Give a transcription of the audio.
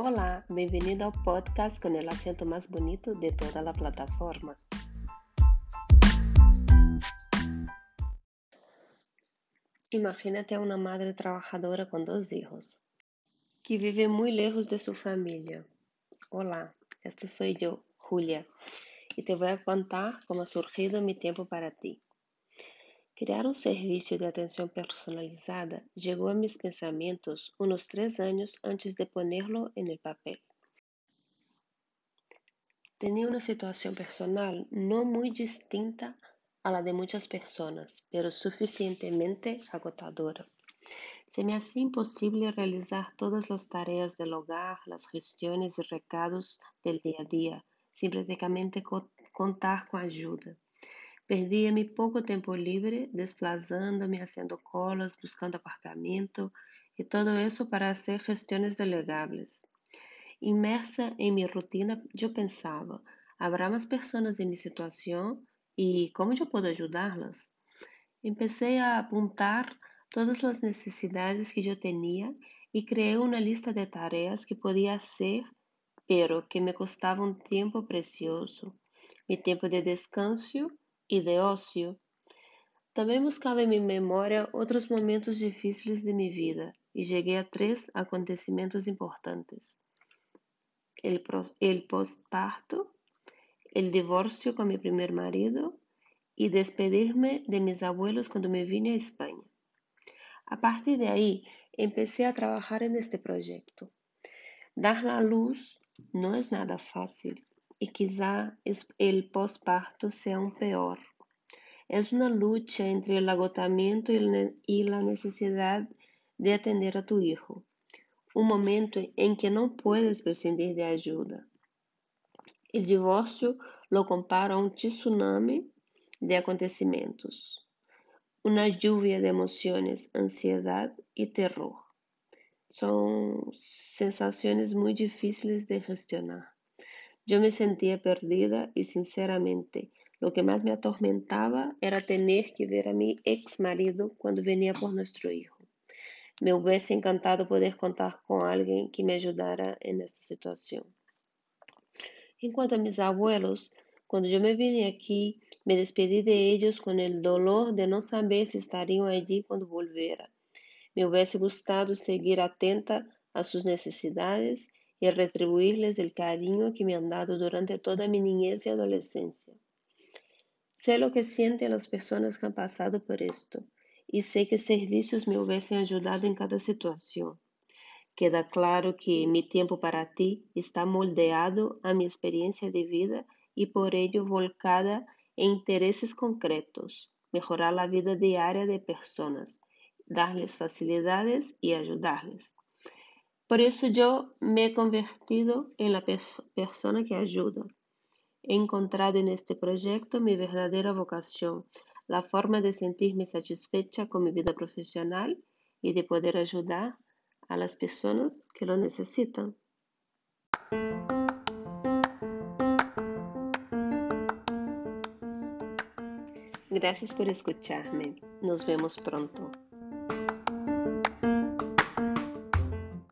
Olá, bem-vindo ao podcast com o acento mais bonito de toda a plataforma. Imagínate a uma madre trabajadora com dois filhos, que vive muito lejos de sua família. Olá, esta sou eu, Julia, e te vou contar como ha surgido mi tempo para ti. Criar um serviço de atenção personalizada chegou a mis pensamentos uns três anos antes de ponerlo en el papel. Tenía uma situação personal não muito distinta a la de muitas pessoas, pero suficientemente agotadora. Se me hacía imposible realizar todas as tarefas del hogar, as gestiones e recados del dia a dia, sem praticamente contar com ajuda. Perdia me pouco tempo livre, desplazando-me, haciendo colas, buscando apartamento e todo isso para fazer gestões delegáveis. Imersa em minha rotina, eu pensava: haverá mais pessoas em minha situação e como eu posso ajudá-las? Empecei a apontar todas as necessidades que eu tinha e criei uma lista de tarefas que podia ser, pero que me custavam tempo precioso, meu tempo de descanso e de ócio. Também buscava em minha memória outros momentos difíceis de minha vida e cheguei a três acontecimentos importantes: o pós-parto, o divórcio com meu primeiro marido e despedir-me de meus abuelos quando me vine a Espanha. A partir de aí, empecé a trabalhar neste projeto. Dar a luz não é nada fácil y quizá el posparto sea un peor. Es una lucha entre el agotamiento y la necesidad de atender a tu hijo, un momento en que no puedes prescindir de ayuda. El divorcio lo comparo a un tsunami de acontecimientos, una lluvia de emociones, ansiedad y terror. Son sensaciones muy difíciles de gestionar. Yo me sentía perdida y sinceramente lo que más me atormentaba era tener que ver a mi ex marido cuando venía por nuestro hijo. Me hubiese encantado poder contar con alguien que me ayudara en esta situación. En cuanto a mis abuelos, cuando yo me vine aquí, me despedí de ellos con el dolor de no saber si estarían allí cuando volviera. Me hubiese gustado seguir atenta a sus necesidades y retribuirles el cariño que me han dado durante toda mi niñez y adolescencia. Sé lo que sienten las personas que han pasado por esto y sé que servicios me hubiesen ayudado en cada situación. Queda claro que mi tiempo para ti está moldeado a mi experiencia de vida y por ello volcada en intereses concretos, mejorar la vida diaria de personas, darles facilidades y ayudarles. Por eso yo me he convertido en la persona que ayuda. He encontrado en este proyecto mi verdadera vocación, la forma de sentirme satisfecha con mi vida profesional y de poder ayudar a las personas que lo necesitan. Gracias por escucharme. Nos vemos pronto.